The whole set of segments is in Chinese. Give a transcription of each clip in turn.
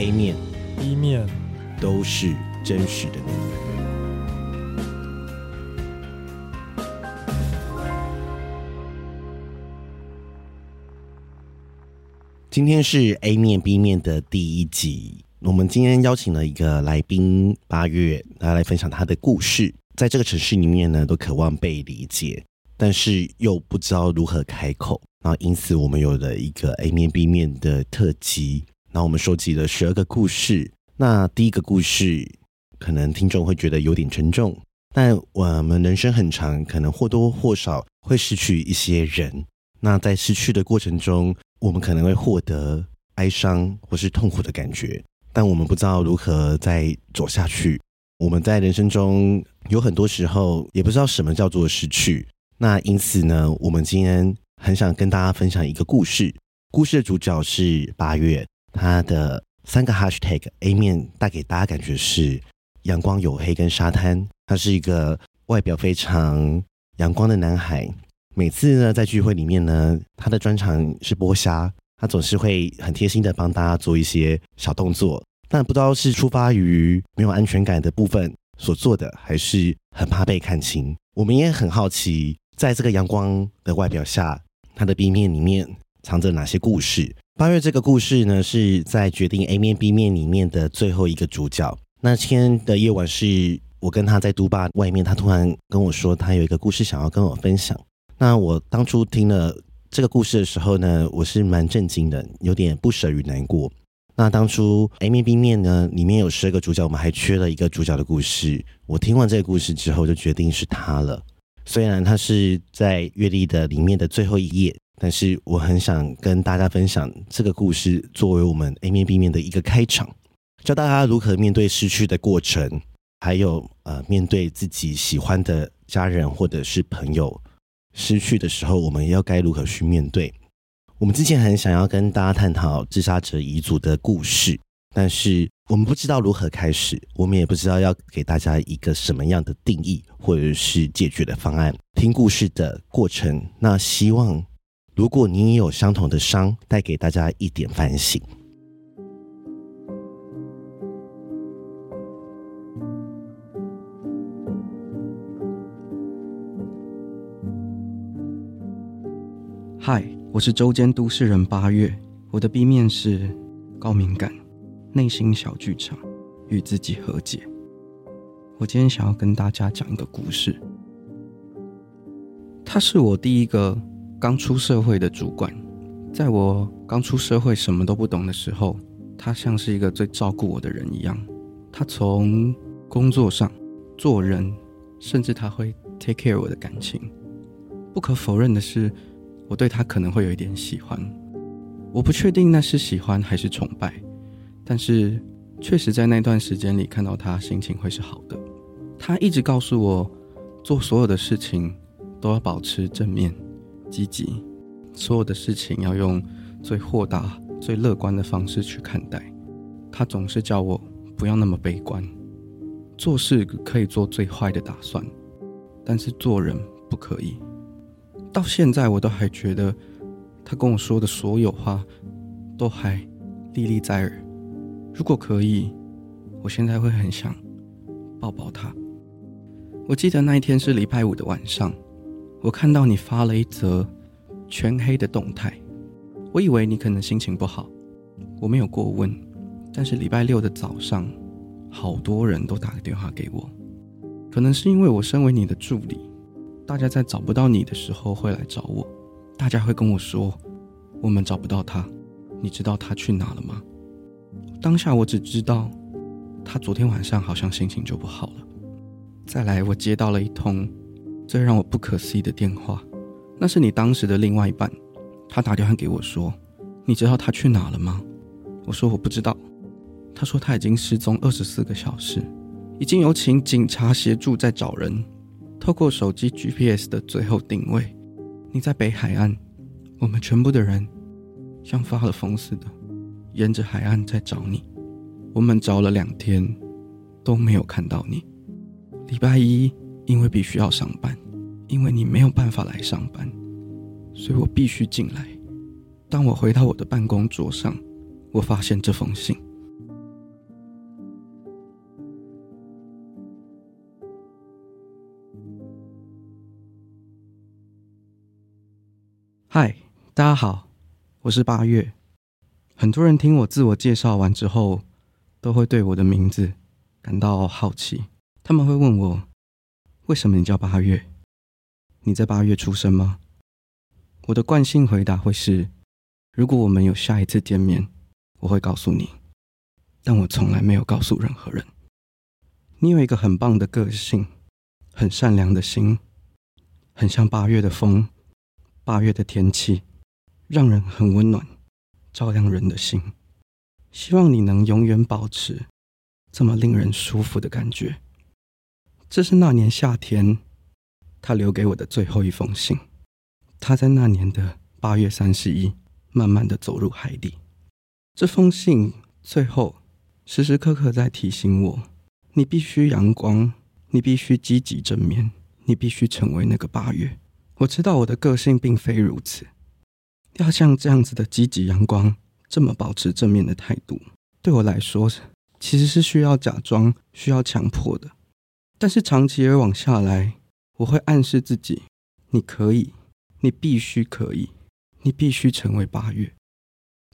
A 面、B 面都是真实的你。今天是 A 面 B 面的第一集，我们今天邀请了一个来宾八月，他来分享他的故事。在这个城市里面呢，都渴望被理解，但是又不知道如何开口。然后因此，我们有了一个 A 面 B 面的特辑。然后我们收集了十二个故事。那第一个故事，可能听众会觉得有点沉重，但我们人生很长，可能或多或少会失去一些人。那在失去的过程中，我们可能会获得哀伤或是痛苦的感觉，但我们不知道如何再走下去。我们在人生中有很多时候也不知道什么叫做失去。那因此呢，我们今天很想跟大家分享一个故事。故事的主角是八月，他的三个 hashtag A 面带给大家感觉是阳光、黝黑跟沙滩。他是一个外表非常阳光的男孩。每次呢，在聚会里面呢，他的专长是剥虾，他总是会很贴心的帮大家做一些小动作，但不知道是出发于没有安全感的部分所做的，还是很怕被看清。我们也很好奇，在这个阳光的外表下，他的 B 面里面藏着哪些故事？八月这个故事呢，是在决定 A 面 B 面里面的最后一个主角。那天的夜晚是我跟他在都吧外面，他突然跟我说，他有一个故事想要跟我分享。那我当初听了这个故事的时候呢，我是蛮震惊的，有点不舍与难过。那当初 A 面 B 面呢，里面有十二个主角，我们还缺了一个主角的故事。我听完这个故事之后，就决定是他了。虽然他是在月历的里面的最后一页，但是我很想跟大家分享这个故事，作为我们 A 面 B 面的一个开场，教大家如何面对失去的过程，还有呃，面对自己喜欢的家人或者是朋友。失去的时候，我们要该如何去面对？我们之前很想要跟大家探讨自杀者遗族的故事，但是我们不知道如何开始，我们也不知道要给大家一个什么样的定义或者是解决的方案。听故事的过程，那希望如果你也有相同的伤，带给大家一点反省。嗨，我是周间都市人八月。我的 B 面是高敏感、内心小剧场、与自己和解。我今天想要跟大家讲一个故事。他是我第一个刚出社会的主管，在我刚出社会什么都不懂的时候，他像是一个最照顾我的人一样。他从工作上、做人，甚至他会 take care 我的感情。不可否认的是。我对他可能会有一点喜欢，我不确定那是喜欢还是崇拜，但是确实在那段时间里看到他，心情会是好的。他一直告诉我，做所有的事情都要保持正面、积极，所有的事情要用最豁达、最乐观的方式去看待。他总是叫我不要那么悲观，做事可以做最坏的打算，但是做人不可以。到现在我都还觉得，他跟我说的所有话，都还历历在耳。如果可以，我现在会很想抱抱他。我记得那一天是礼拜五的晚上，我看到你发了一则全黑的动态，我以为你可能心情不好，我没有过问。但是礼拜六的早上，好多人都打个电话给我，可能是因为我身为你的助理。大家在找不到你的时候会来找我，大家会跟我说：“我们找不到他，你知道他去哪了吗？”当下我只知道，他昨天晚上好像心情就不好了。再来，我接到了一通最让我不可思议的电话，那是你当时的另外一半，他打电话给我说：“你知道他去哪了吗？”我说：“我不知道。”他说：“他已经失踪二十四个小时，已经有请警察协助在找人。”透过手机 GPS 的最后定位，你在北海岸。我们全部的人像发了疯似的，沿着海岸在找你。我们找了两天，都没有看到你。礼拜一因为必须要上班因为你没有办法来上班所以我必须进来。当我回到我的办公桌上我发现这封信。嗨大家好我是八月。很多人听我自我介绍完之后都会对我的名字感到好奇。他们会问我为什么你叫八月？你在八月出生吗？我的惯性回答会是：如果我们有下一次见面，我会告诉你。但我从来没有告诉任何人。你有一个很棒的个性，很善良的心，很像八月的风，八月的天气，让人很温暖，照亮人的心。希望你能永远保持这么令人舒服的感觉。这是那年夏天，他留给我的最后一封信。他在那年的八月三十一，慢慢的走入海底。这封信最后时时刻刻在提醒我：你必须阳光，你必须积极正面，你必须成为那个八月。我知道我的个性并非如此，要像这样子的积极阳光，这么保持正面的态度，对我来说其实是需要假装、需要强迫的。但是长期而往下来，我会暗示自己：你可以。你必须可以，你必须成为八月。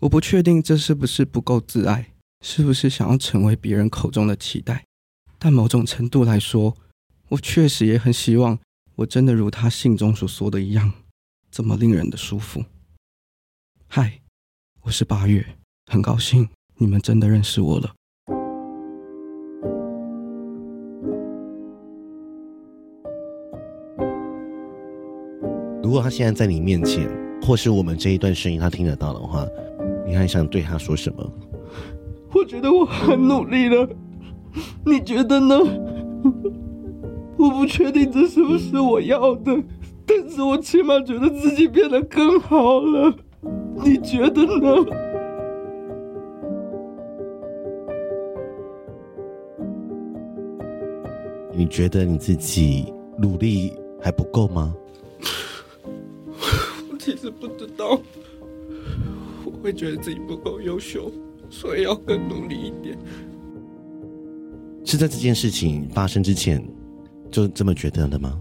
我不确定这是不是不够自爱，是不是想要成为别人口中的期待。但某种程度来说，我确实也很希望，我真的如他信中所说的一样，这么令人的舒服。嗨，我是八月，很高兴你们真的认识我了。果他现在在你面前，或是我们这一段声音他听得到的话，你还想对他说什么？我觉得我很努力了，你觉得呢？我不确定这是不是我要的，但是我起码觉得自己变得更好了。你觉得呢？你觉得你自己努力还不够吗？其实不知道，我会觉得自己不够优秀，所以要更努力一点。是在这件事情发生之前就这么觉得的吗？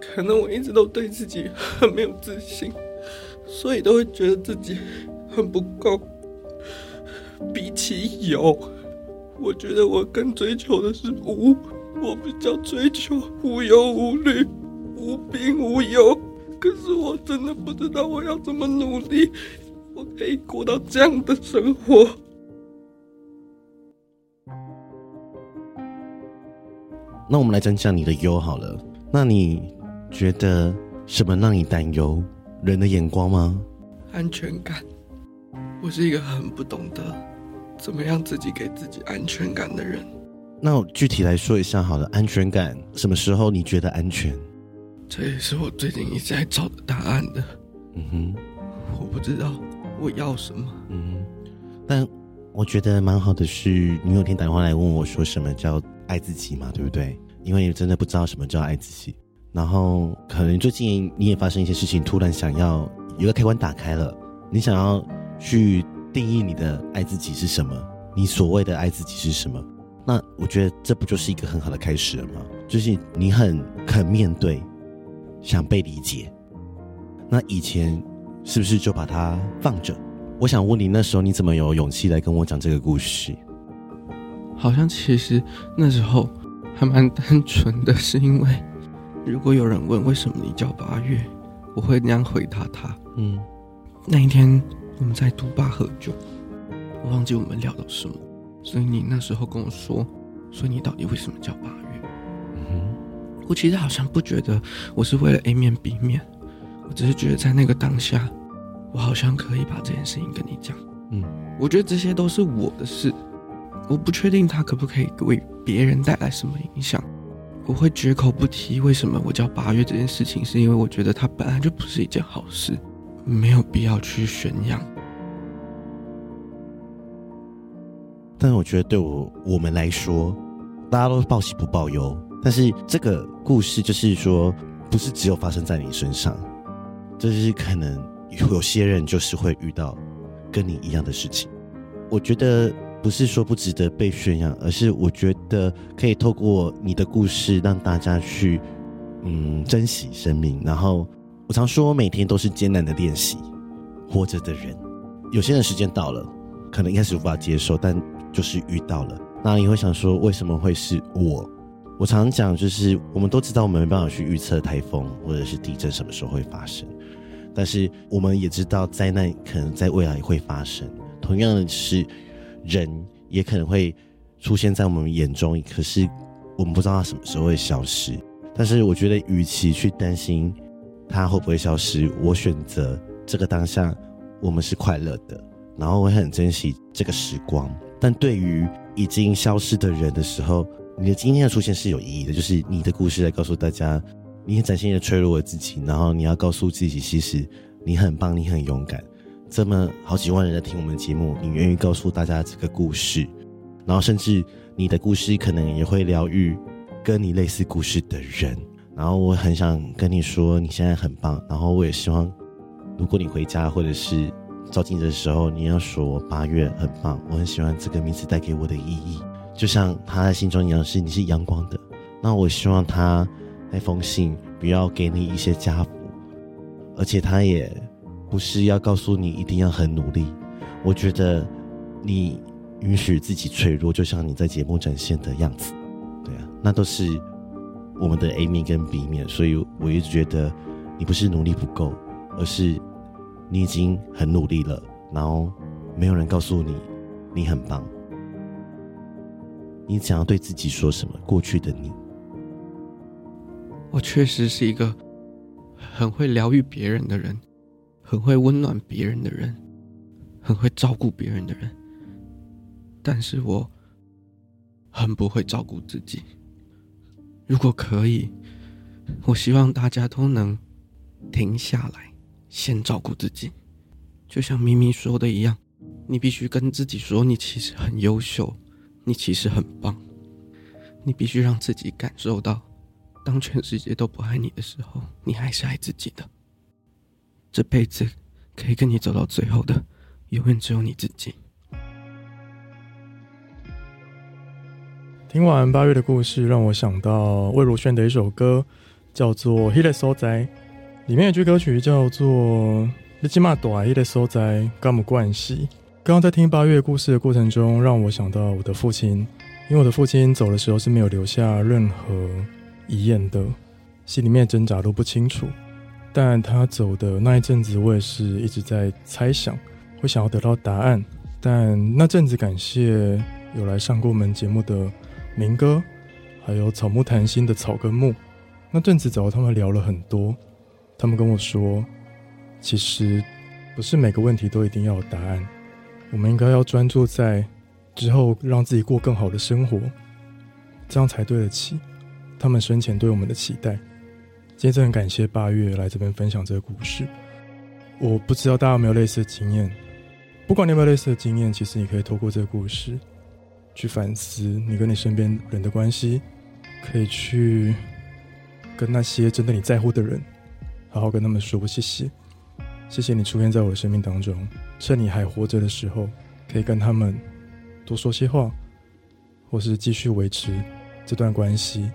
可能我一直都对自己很没有自信，所以都会觉得自己很不够。比起有，我觉得我更追求的是无，我比较追求无忧无虑。无病无忧，可是我真的不知道我要怎么努力，我可以过到这样的生活。那我们来讲讲你的忧好了。那你觉得什么让你担忧？人的眼光吗？安全感。我是一个很不懂得怎么样自己给自己安全感的人。那我具体来说一下好了，安全感什么时候你觉得安全？这也是我最近一直在找的答案的。嗯哼，我不知道我要什么。嗯哼，但我觉得蛮好的是，你有天打电话来问我说什么叫爱自己嘛，对不对？因为你真的不知道什么叫爱自己。然后可能最近你也发生一些事情，突然想要有个开关打开了，你想要去定义你的爱自己是什么？你所谓的爱自己是什么？那我觉得这不就是一个很好的开始了吗？就是你很肯面对。想被理解，那以前是不是就把它放着？我想问你，那时候你怎么有勇气来跟我讲这个故事？好像其实那时候还蛮单纯的，是因为如果有人问为什么你叫八月，我会那样回答他。嗯，那一天我们在都吧喝酒，我忘记我们聊到什么，所以你那时候跟我说，所以你到底为什么叫八月？我其实好像不觉得我是为了 A 面 B 面，我只是觉得在那个当下，我好像可以把这件事情跟你讲。嗯，我觉得这些都是我的事，我不确定他可不可以为别人带来什么影响。我会绝口不提为什么我叫八月这件事情，是因为我觉得它本来就不是一件好事，没有必要去宣扬。但是我觉得对我我们来说，大家都报喜不报忧。但是这个故事就是说，不是只有发生在你身上，就是可能有些人就是会遇到跟你一样的事情。我觉得不是说不值得被宣扬，而是我觉得可以透过你的故事让大家去嗯，珍惜生命。然后我常说，每天都是艰难的练习。活着的人，有些人时间到了，可能一开始无法接受，但就是遇到了，那你会想说，为什么会是我？我常讲，就是我们都知道，我们没办法去预测台风或者是地震什么时候会发生，但是我们也知道灾难可能在未来会发生。同样的是，人也可能会出现在我们眼中，可是我们不知道它什么时候会消失。但是我觉得，与其去担心它会不会消失，我选择这个当下，我们是快乐的，然后我很珍惜这个时光。但对于已经消失的人的时候，你的今天的出现是有意义的，就是你的故事来告诉大家，你很展现的脆弱的自己，然后你要告诉自己，其实你很棒，你很勇敢。这么好几万人在听我们的节目，你愿意告诉大家这个故事，然后甚至你的故事可能也会疗愈跟你类似故事的人。然后我很想跟你说，你现在很棒。然后我也希望，如果你回家或者是照镜子的时候，你要说八月很棒，我很喜欢这个名字带给我的意义。就像他在心中一样，是你是阳光的。那我希望他那封信不要给你一些加幅，而且他也不是要告诉你一定要很努力。我觉得你允许自己脆弱，就像你在节目展现的样子，对啊，那都是我们的 A 面跟 B 面。所以我一直觉得你不是努力不够，而是你已经很努力了，然后没有人告诉你你很棒。你想要对自己说什么？过去的你，我确实是一个很会疗愈别人的人，很会温暖别人的人，很会照顾别人的人。但是我很不会照顾自己。如果可以，我希望大家都能停下来，先照顾自己。就像咪咪说的一样，你必须跟自己说，你其实很优秀。你其实很棒，你必须让自己感受到，当全世界都不爱你的时候，你还是爱自己的。这辈子可以跟你走到最后的，永远只有你自己。听完八月的故事，让我想到魏如萱的一首歌，叫做《迄个所在》，里面有句歌曲叫做《你这么大，迄个所在，跟我关系》。刚刚在听八月故事的过程中，让我想到我的父亲，因为我的父亲走的时候是没有留下任何遗言的，心里面挣扎都不清楚。但他走的那一阵子，我也是一直在猜想，会想要得到答案。但那阵子，感谢有来上过我们节目的明哥，还有草木谈心的草根木，那阵子找他们聊了很多，他们跟我说，其实不是每个问题都一定要有答案。我们应该要专注在之后，让自己过更好的生活，这样才对得起他们生前对我们的期待。今天真的很感谢八月来这边分享这个故事。我不知道大家有没有类似的经验，不管你有没有类似的经验，其实你可以透过这个故事去反思你跟你身边人的关系，可以去跟那些真的你在乎的人，好好跟他们说谢谢。谢谢你出现在我的生命当中，趁你还活着的时候，可以跟他们多说些话，或是继续维持这段关系。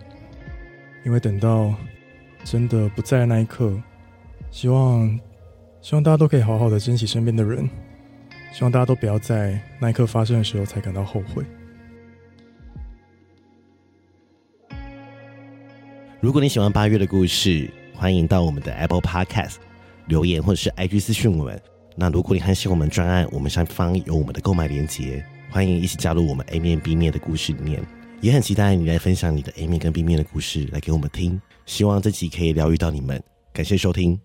因为等到真的不在的那一刻，希望希望大家都可以好好的珍惜身边的人，希望大家都不要在那一刻发生的时候才感到后悔。如果你喜欢八月的故事，欢迎到我们的 Apple Podcast。留言或者是 IG 私讯我们。那如果你还喜欢我们专案，我们上方有我们的购买链接，欢迎一起加入我们 A 面 B 面的故事里面。也很期待你来分享你的 A 面跟 B 面的故事来给我们听。希望这集可以疗愈到你们。感谢收听。